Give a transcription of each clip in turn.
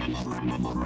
Estrada.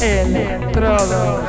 Electrodos.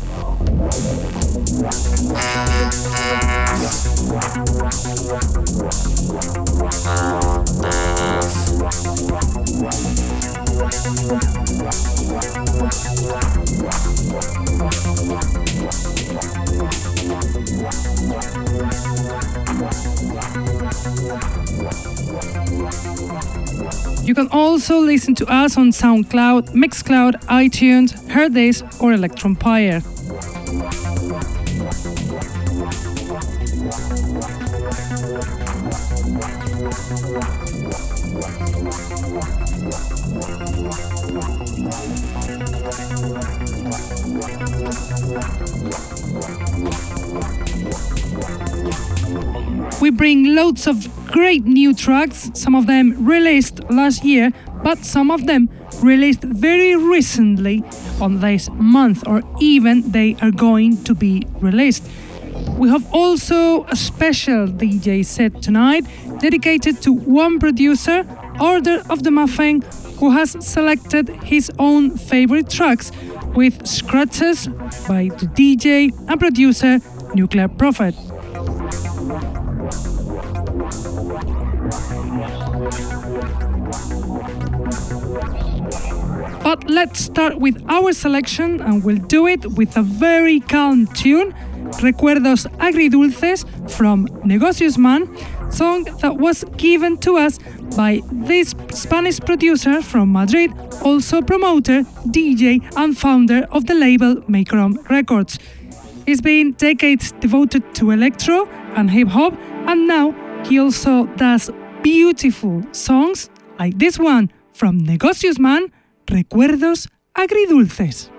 Can also listen to us on SoundCloud, Mixcloud, iTunes, Hearthis, or Electronpire. We bring loads of great new tracks, some of them released last year, but some of them released very recently on this month, or even they are going to be released. We have also a special DJ set tonight dedicated to one producer, Order of the Muffin, who has selected his own favorite tracks with scratches by the DJ and producer Nuclear Prophet. But let's start with our selection and we'll do it with a very calm tune, Recuerdos Agridulces from Negocios Man, song that was given to us by this Spanish producer from Madrid, also promoter, DJ, and founder of the label Macron Records. He's been decades devoted to electro and hip hop, and now he also does beautiful songs like this one from Negocios Man Recuerdos agridulces.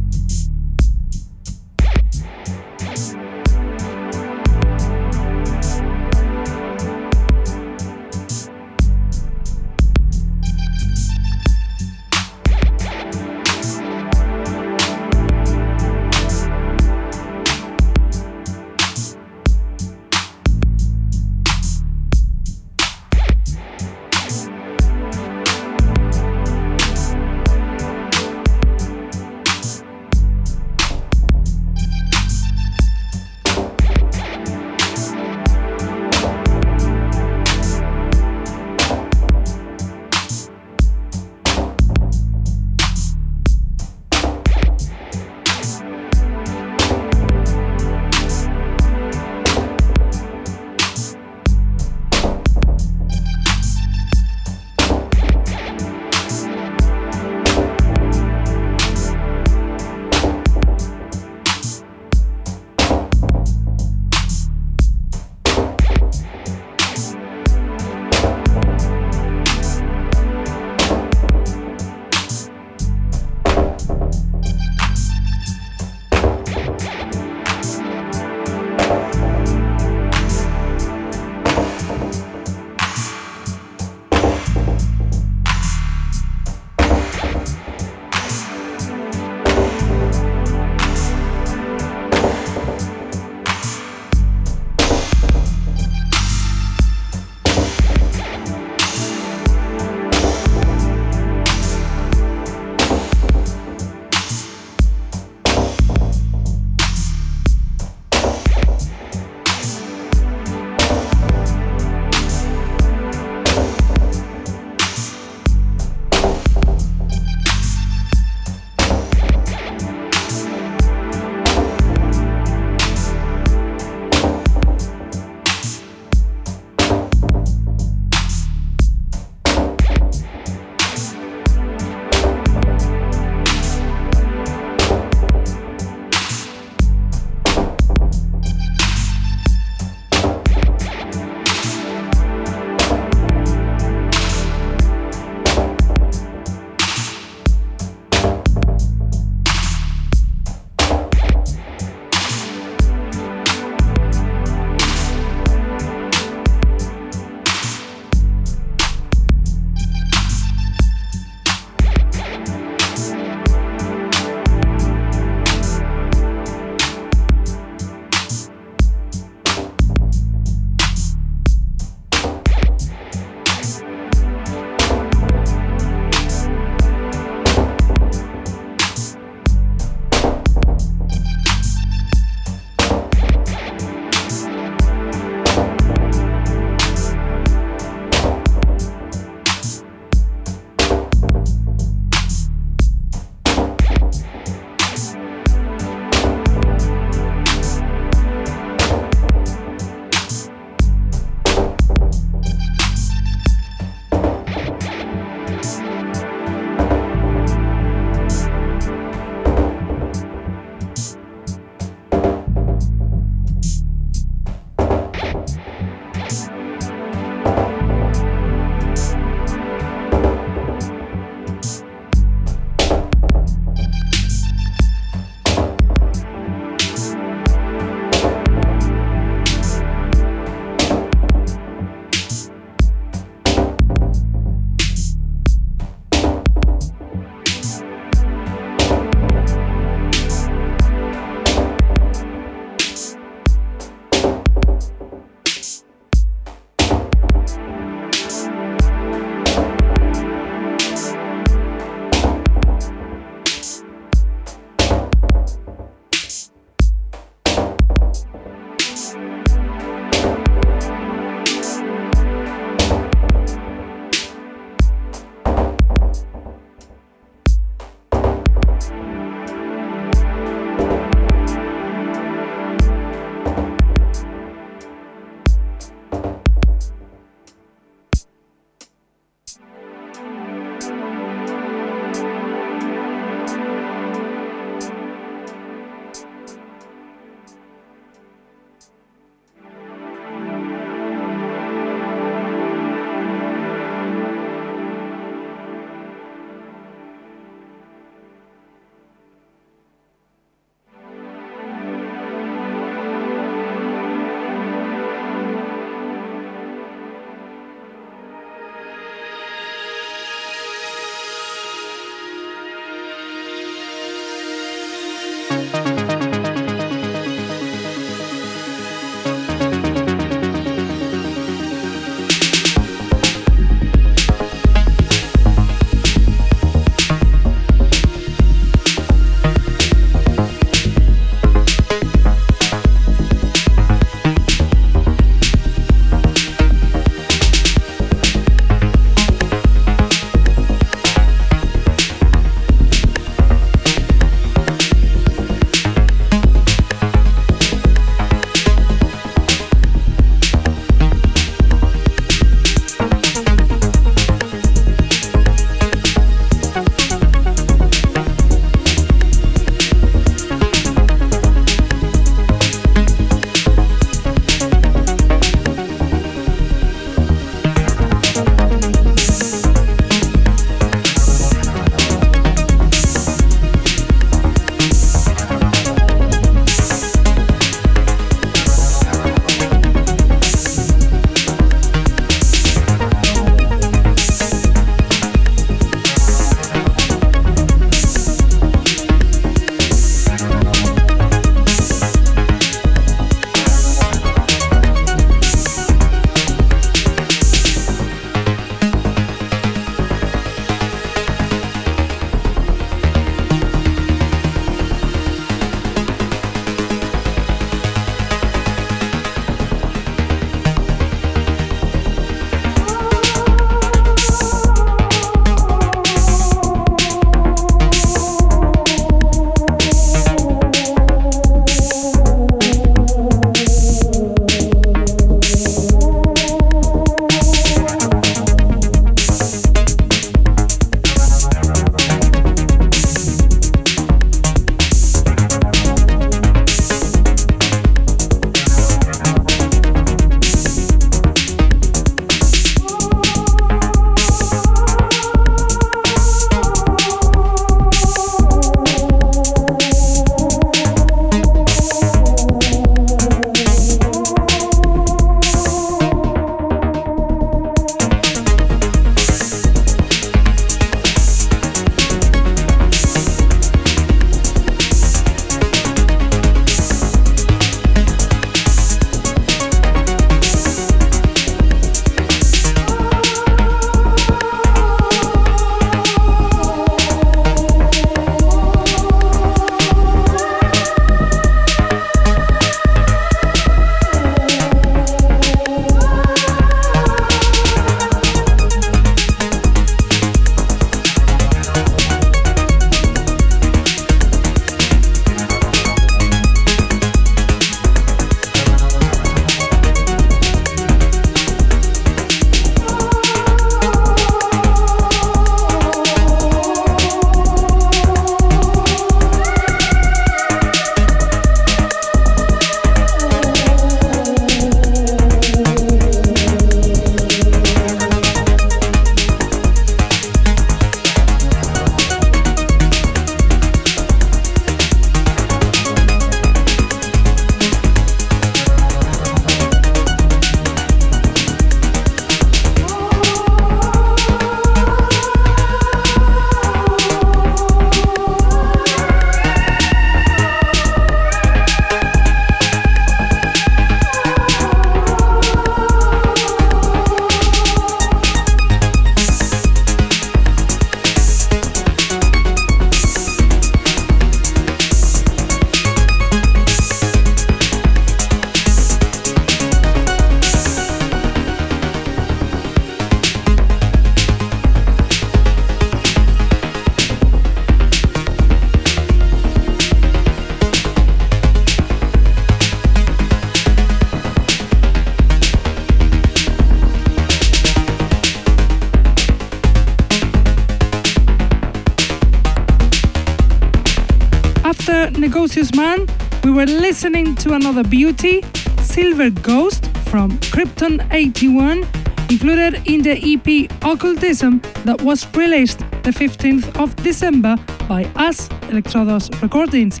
After Negocius Man, we were listening to another beauty, Silver Ghost from Krypton 81, included in the EP Occultism that was released the 15th of December by us, Electrodos Recordings.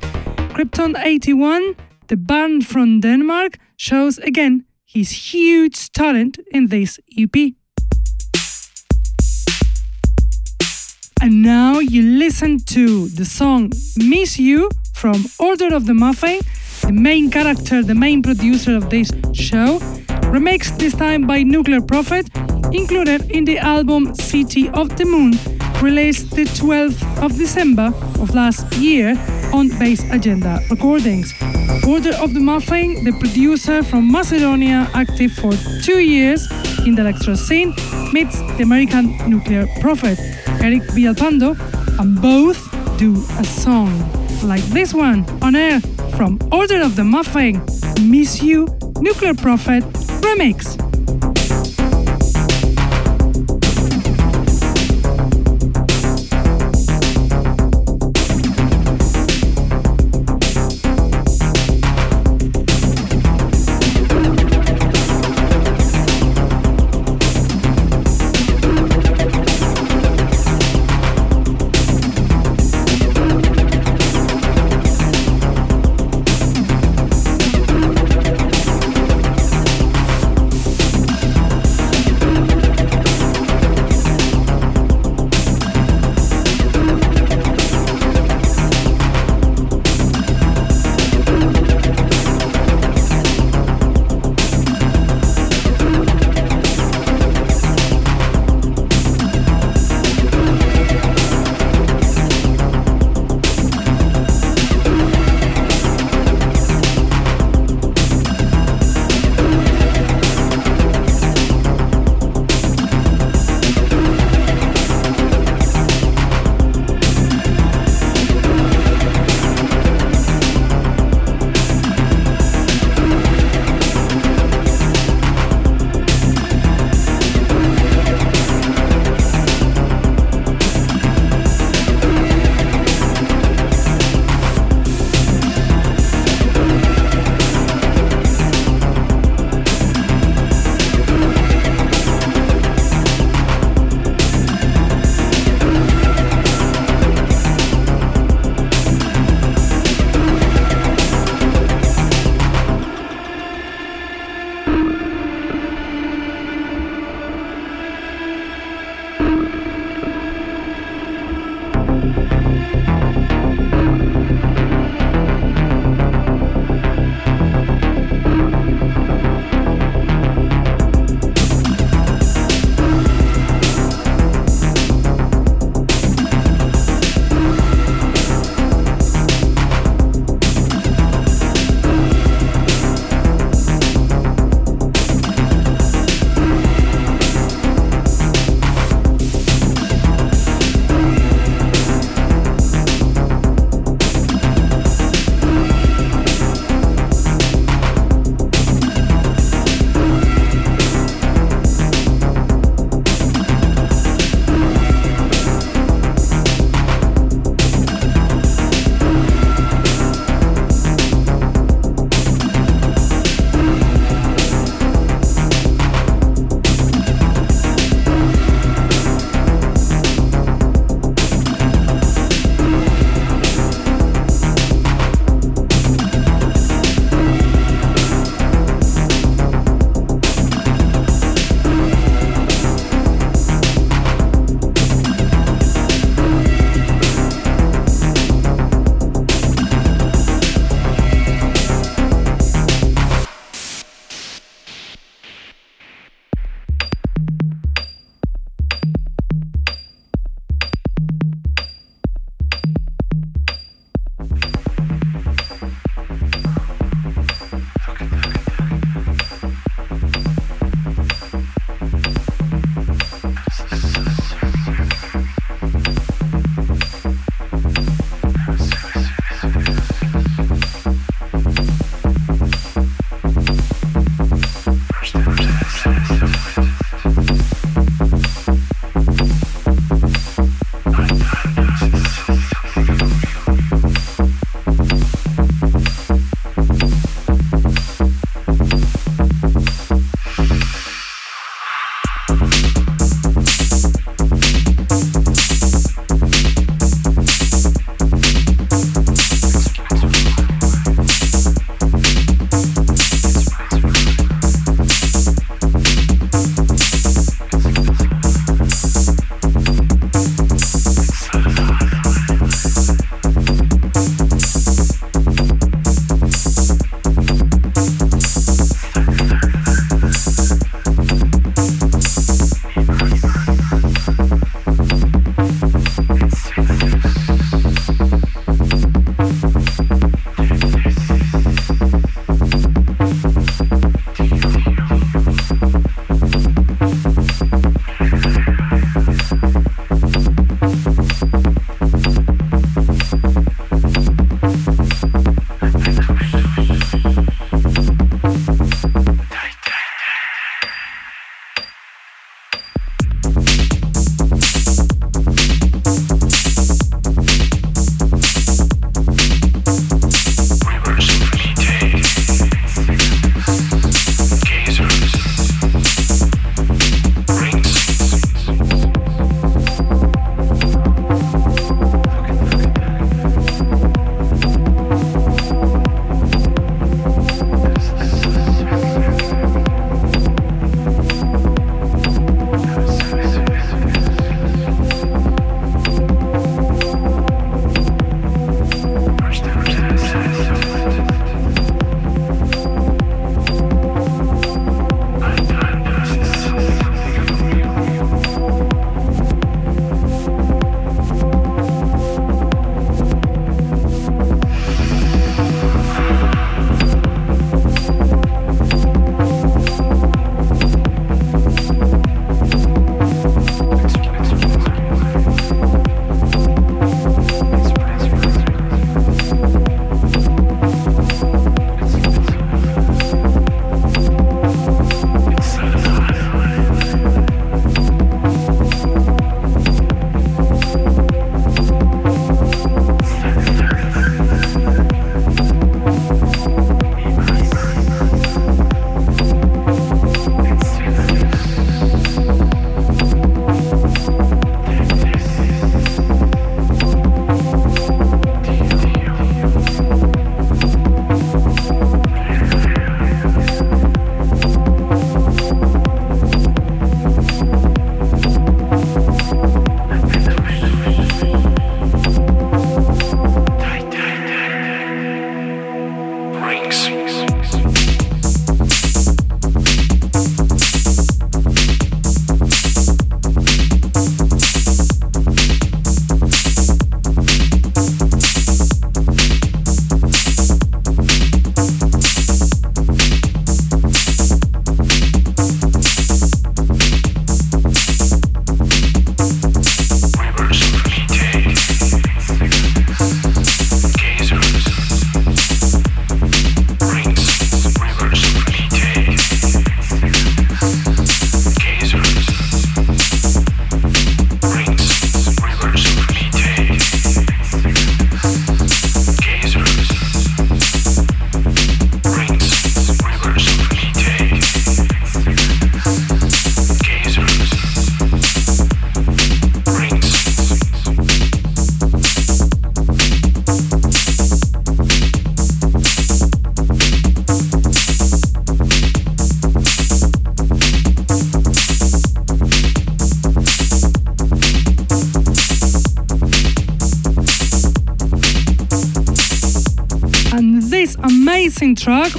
Krypton 81, the band from Denmark, shows again his huge talent in this EP. And now you listen to the song Miss You from Order of the Muffin, the main character, the main producer of this show, remixed this time by Nuclear Prophet, included in the album City of the Moon, released the 12th of December of last year on Bass Agenda Recordings. Order of the Muffin, the producer from Macedonia, active for two years in the electro scene, meets the American Nuclear Prophet. Eric Villalpando, and both do a song like this one on air from Order of the Muffin, Miss You, Nuclear Prophet Remix.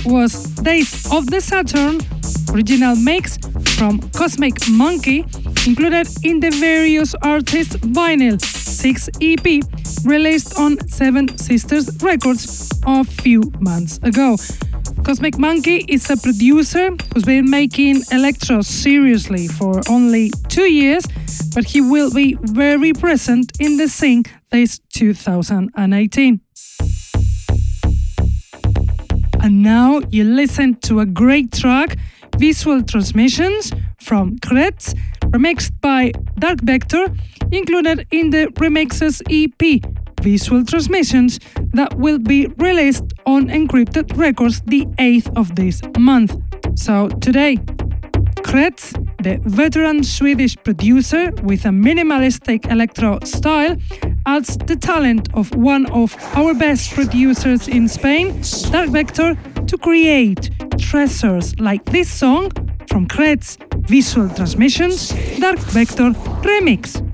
Was Days of the Saturn, original mix from Cosmic Monkey, included in the various artists vinyl 6 EP released on Seven Sisters Records a few months ago. Cosmic Monkey is a producer who's been making electro seriously for only two years, but he will be very present in the scene this 2018. Now you listen to a great track, Visual Transmissions from Kretz, remixed by Dark Vector, included in the Remixes EP Visual Transmissions that will be released on Encrypted Records the 8th of this month. So today, Kretz, the veteran Swedish producer with a minimalistic electro style, adds the talent of one of our best producers in Spain, Dark Vector, to create treasures like this song from Kretz Visual Transmissions Dark Vector Remix.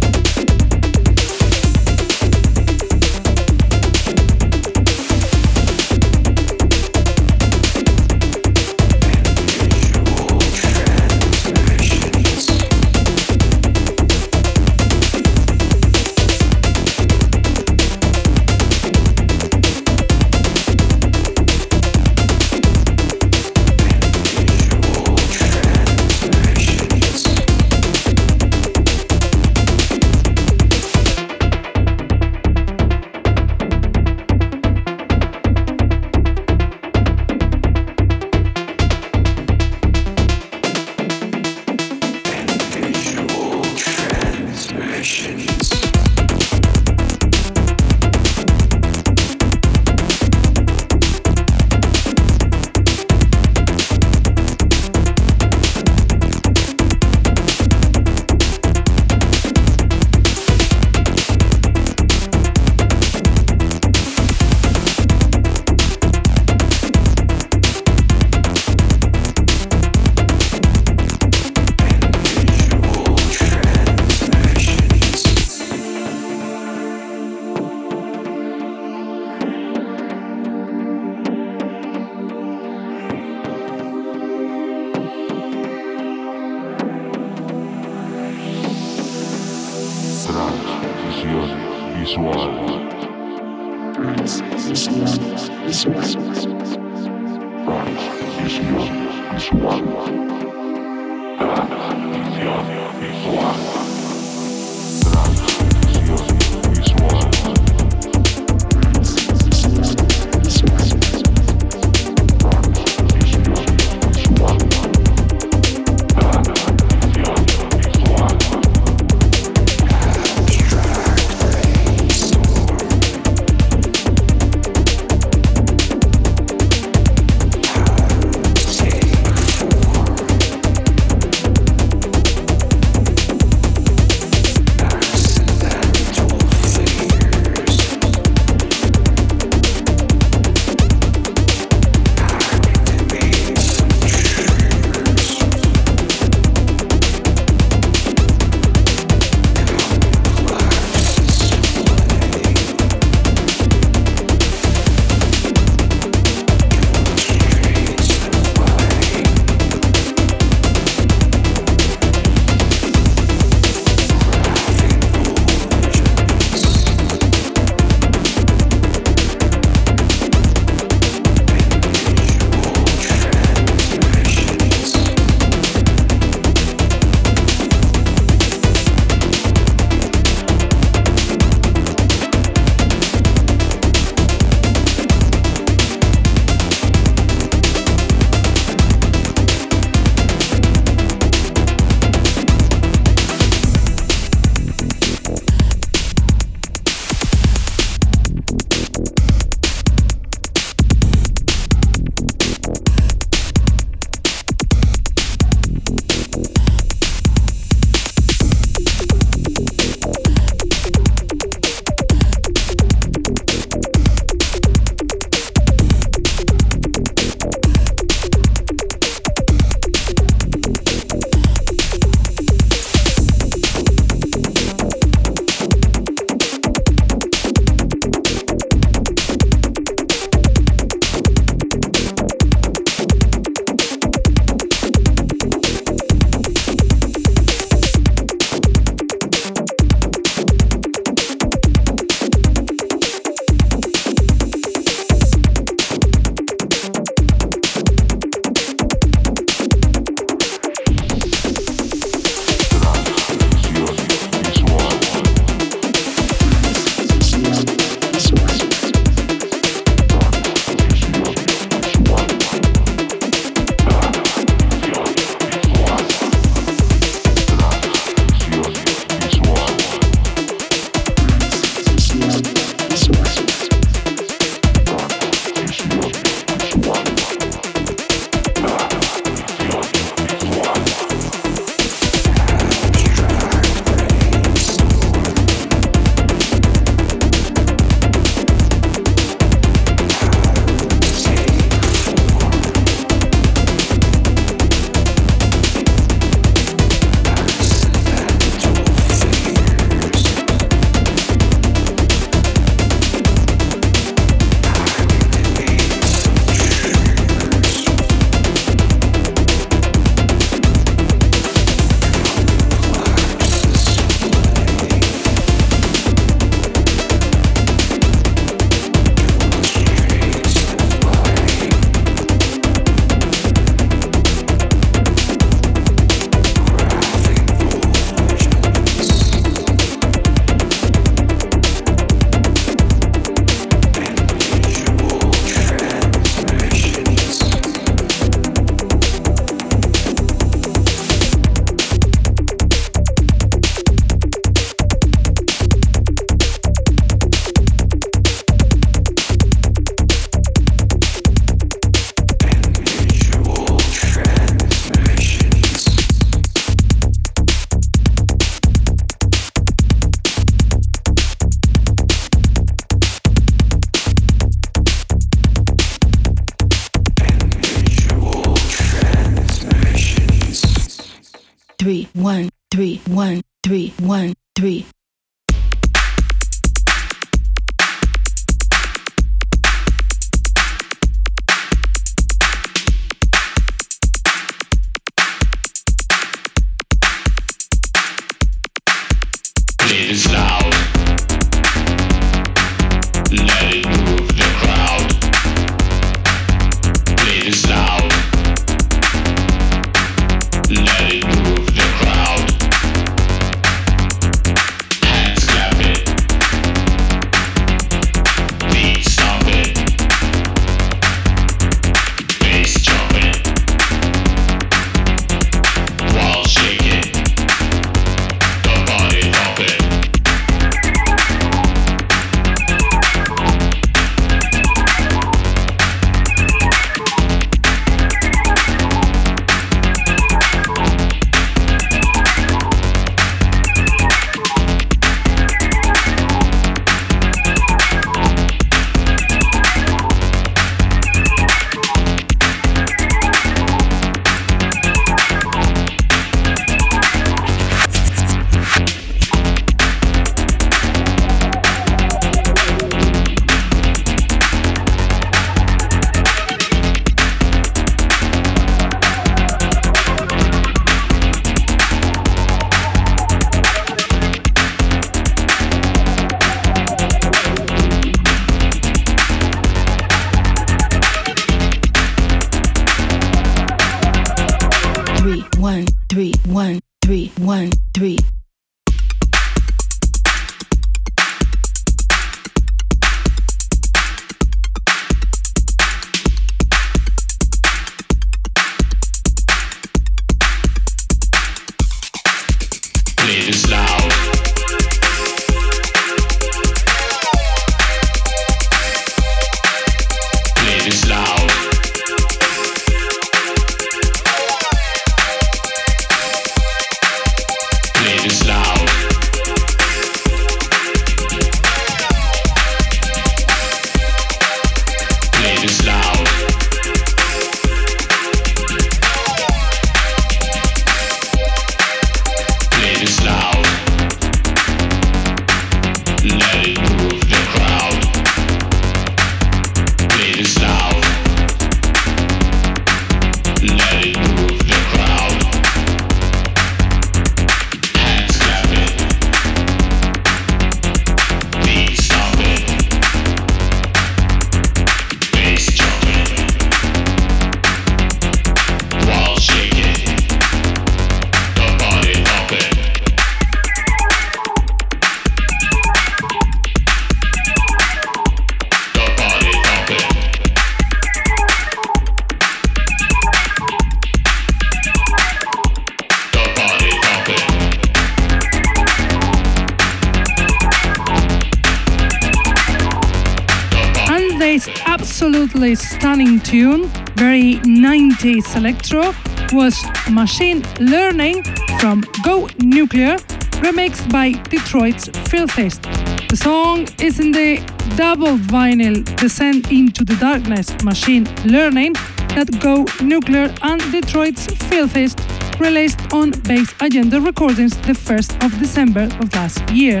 Electro, was Machine Learning from Go Nuclear, remixed by Detroit's Filthiest. The song is in the double vinyl Descent into the Darkness Machine Learning that Go Nuclear and Detroit's Filthiest released on Bass Agenda Recordings the 1st of December of last year.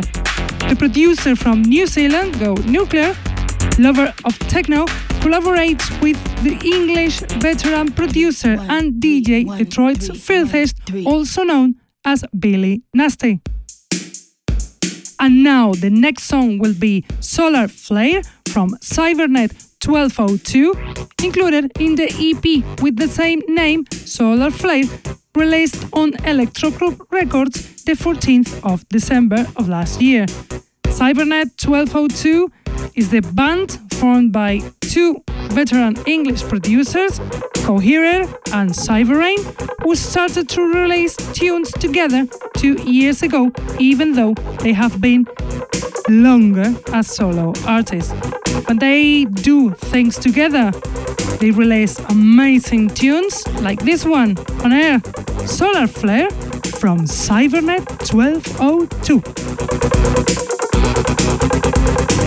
The producer from New Zealand, Go Nuclear, lover of techno, collaborates with the English veteran producer and DJ Detroit's Filthiest, also known as Billy Nasty. And now the next song will be Solar Flare from Cybernet 1202, included in the EP with the same name, Solar Flare, released on Electro Group Records the 14th of December of last year. Cybernet 1202 is the band formed by two veteran English producers, Coherer and Cyberrain, who started to release tunes together two years ago, even though they have been longer as solo artists. When they do things together, they release amazing tunes like this one on air Solar Flare from Cybernet 1202.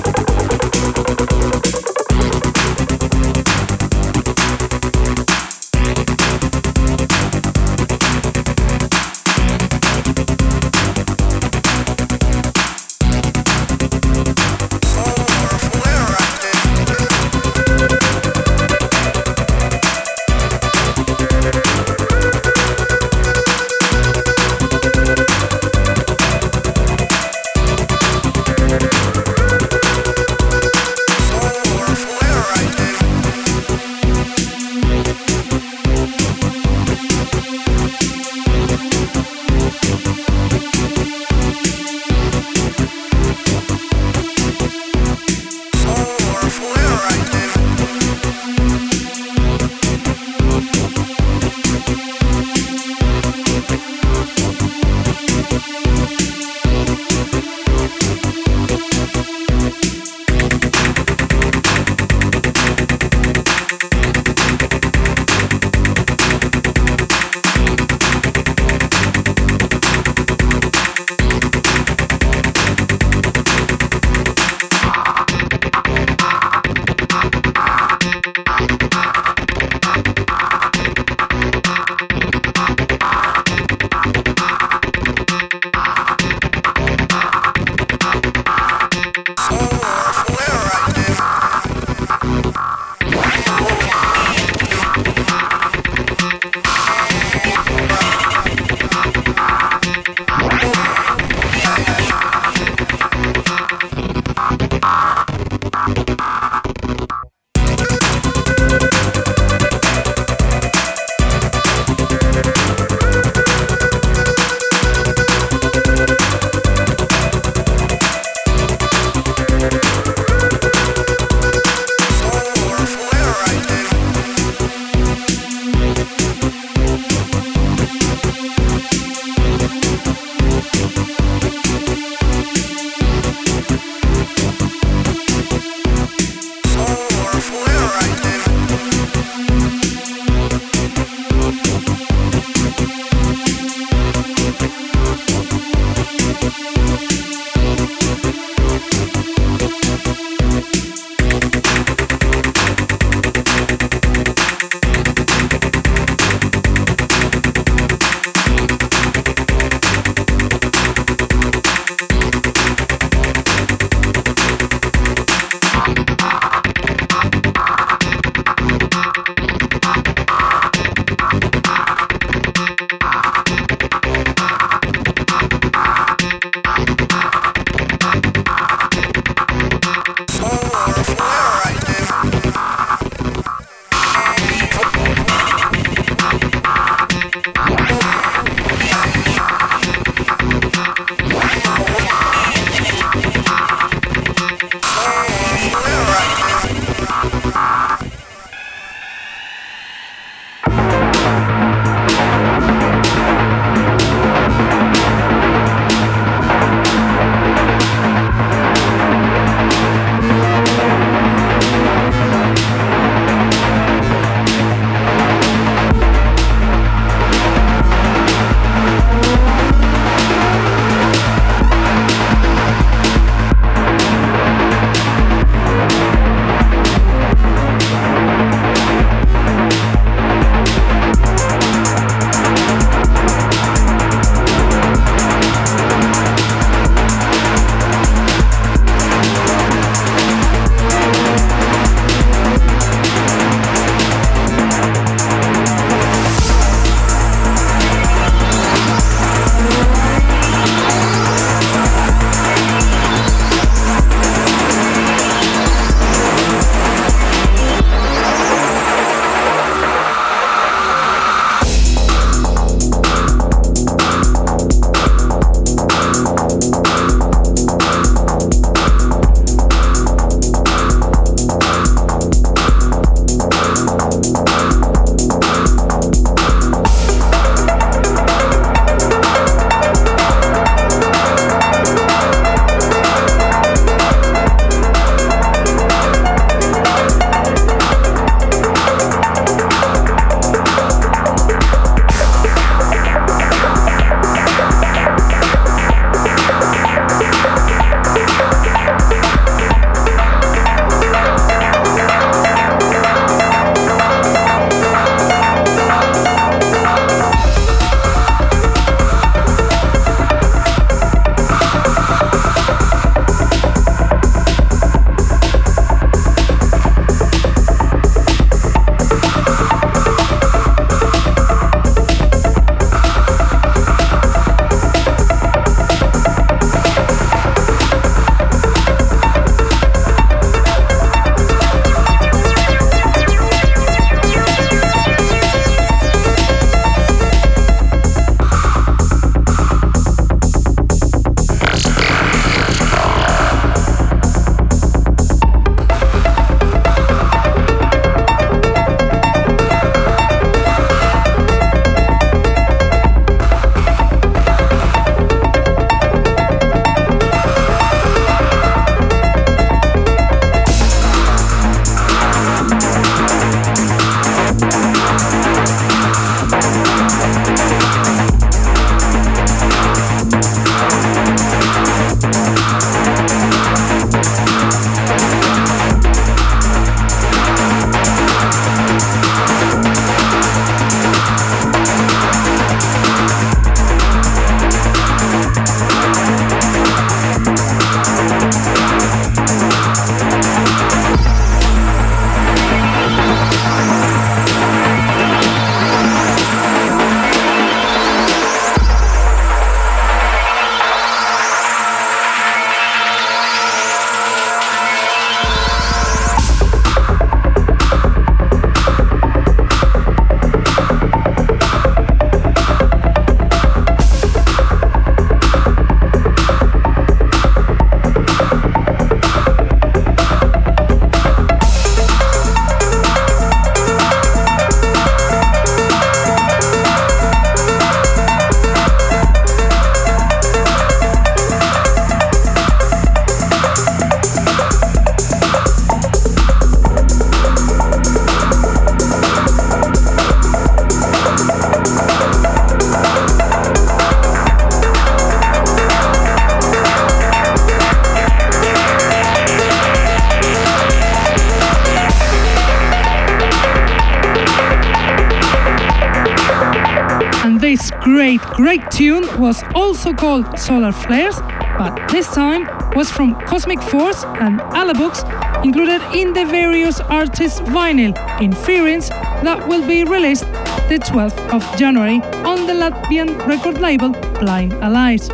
Great, great tune was also called Solar Flares, but this time was from Cosmic Force and Alabux, included in the various artists' vinyl Inference that will be released the 12th of January on the Latvian record label Blind Allies.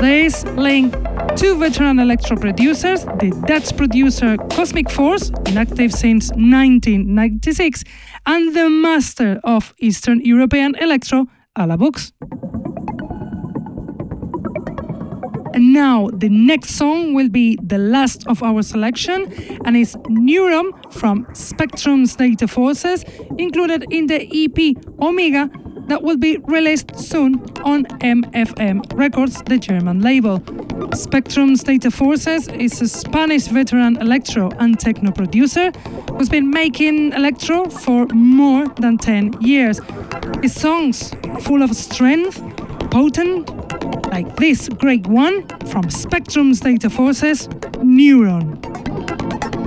This link two veteran electro producers, the Dutch producer Cosmic Force, inactive since 1996, and the master of Eastern European electro, Alabux. And now the next song will be the last of our selection and is Neuron from Spectrum's Data Forces, included in the EP Omega that will be released soon on MFM Records, the German label. Spectrum's Data Forces is a Spanish veteran electro and techno producer who's been making electro for more than 10 years. His songs, full of strength, potent, like this great one from Spectrum's Data Forces, Neuron.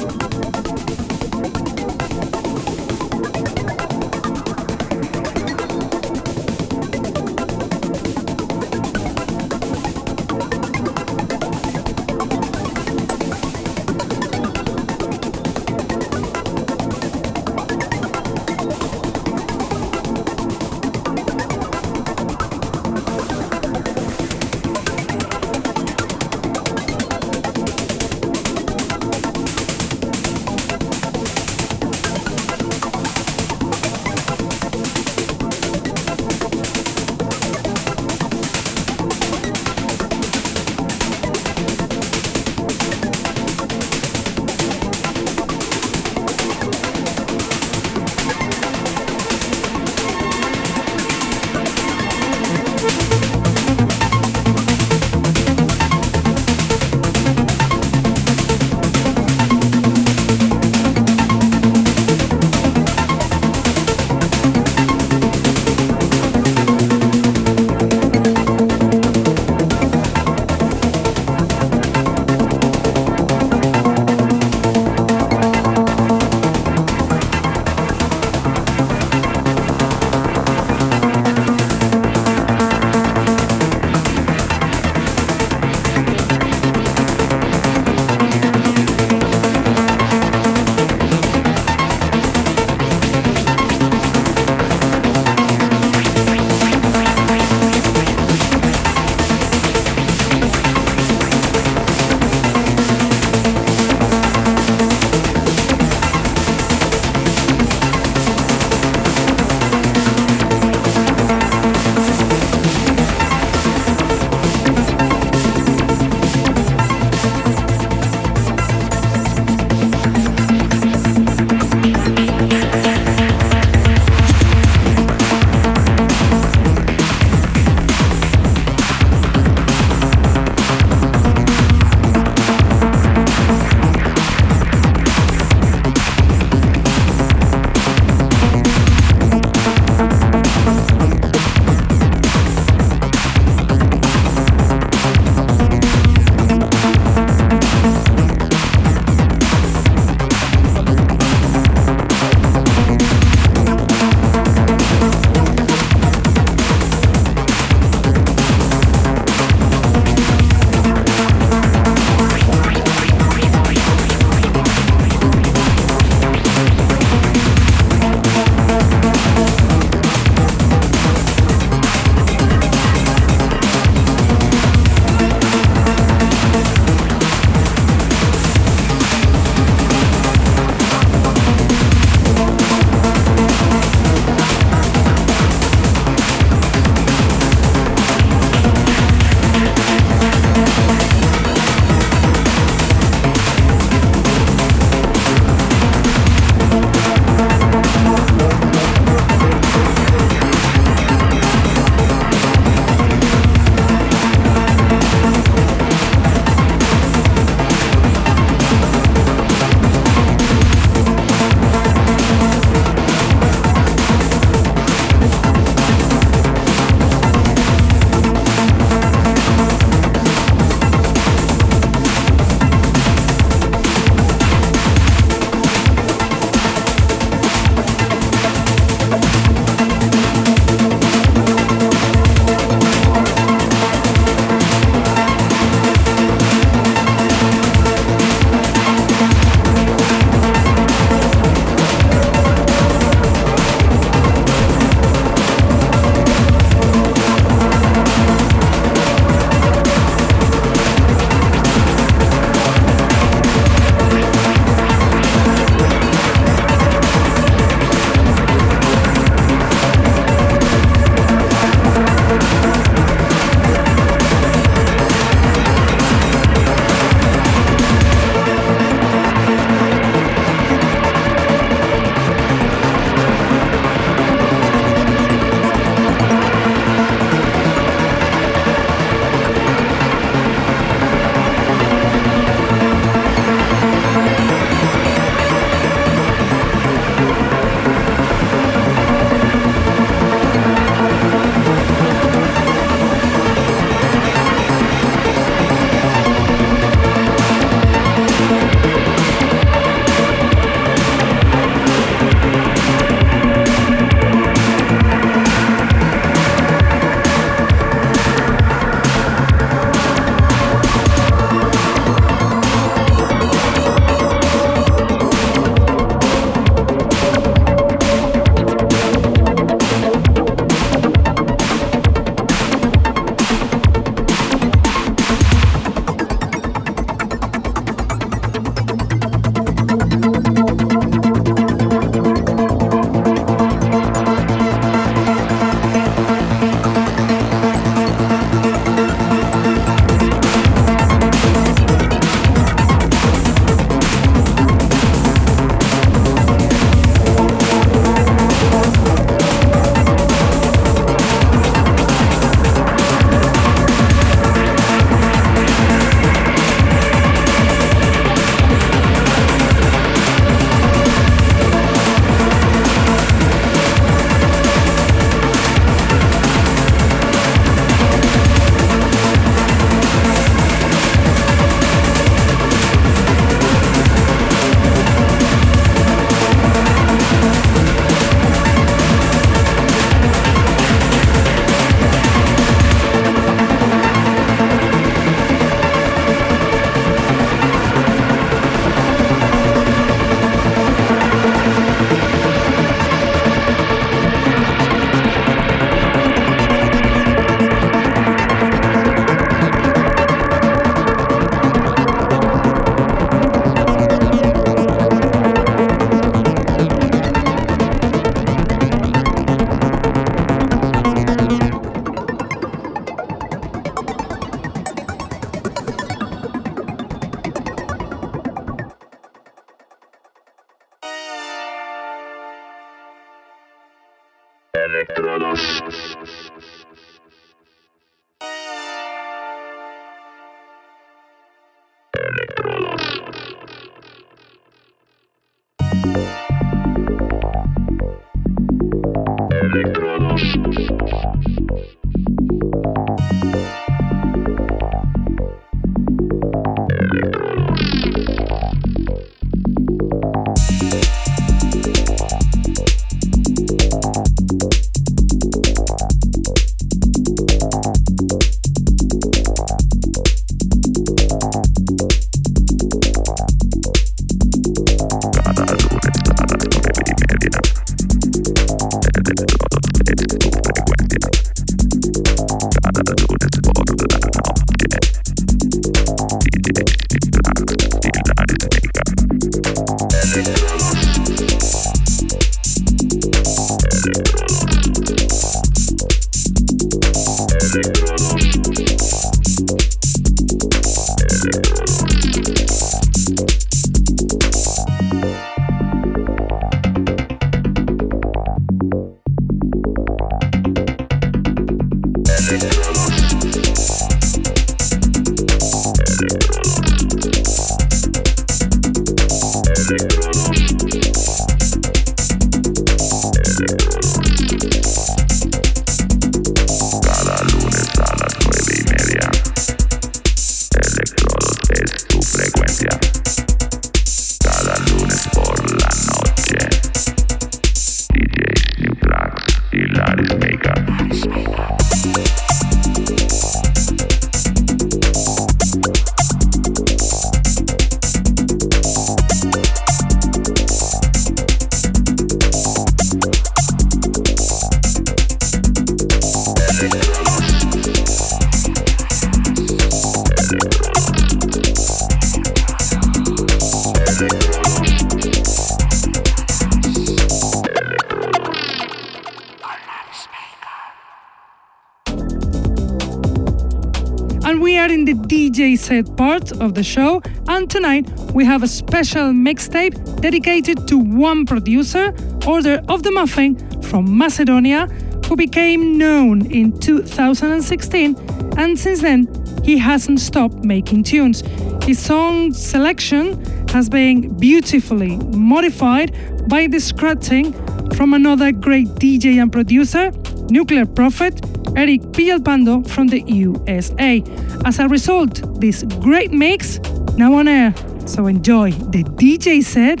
Part of the show, and tonight we have a special mixtape dedicated to one producer, Order of the Muffin from Macedonia, who became known in 2016, and since then he hasn't stopped making tunes. His song selection has been beautifully modified by the scratching from another great DJ and producer, Nuclear Prophet, Eric Villalpando from the USA. As a result, this great mix now on air. So enjoy the DJ set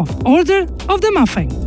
of Order of the Muffin.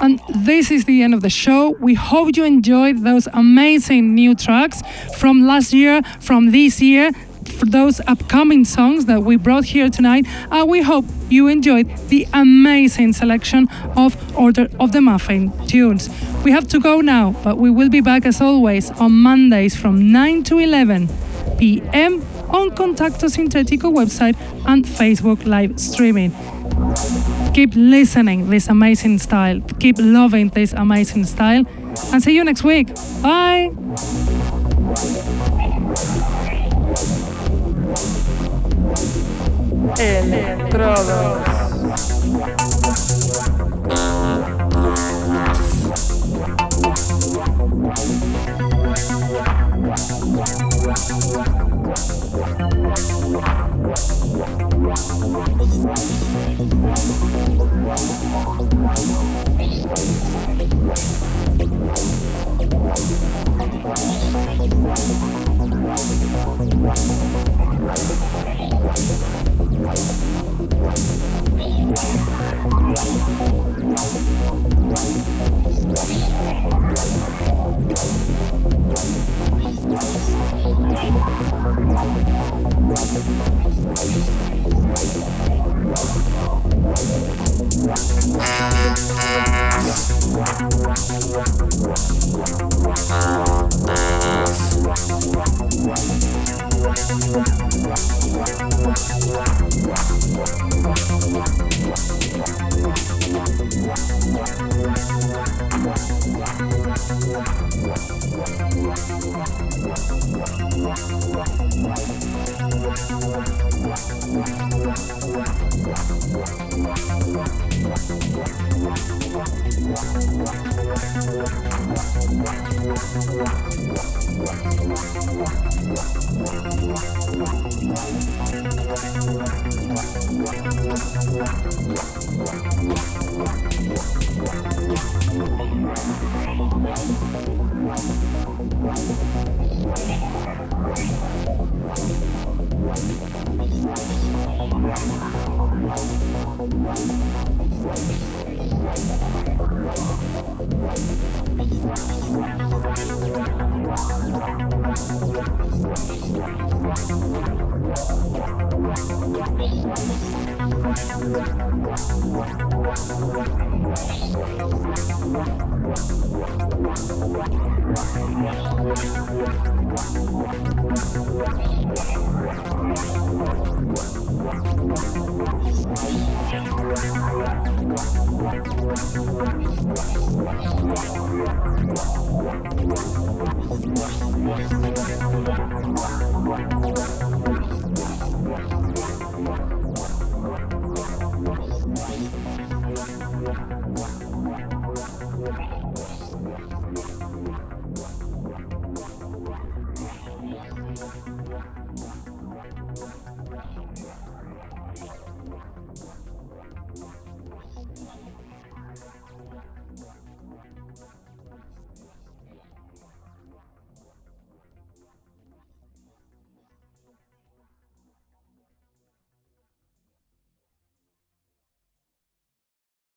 And this is the end of the show. We hope you enjoyed those amazing new tracks from last year, from this year, for those upcoming songs that we brought here tonight. And we hope you enjoyed the amazing selection of Order of the Muffin tunes. We have to go now, but we will be back as always on Mondays from 9 to 11 p.m. on Contacto Sintetico website and Facebook live streaming. Keep listening this amazing style. Keep loving this amazing style. And see you next week. Bye. Thank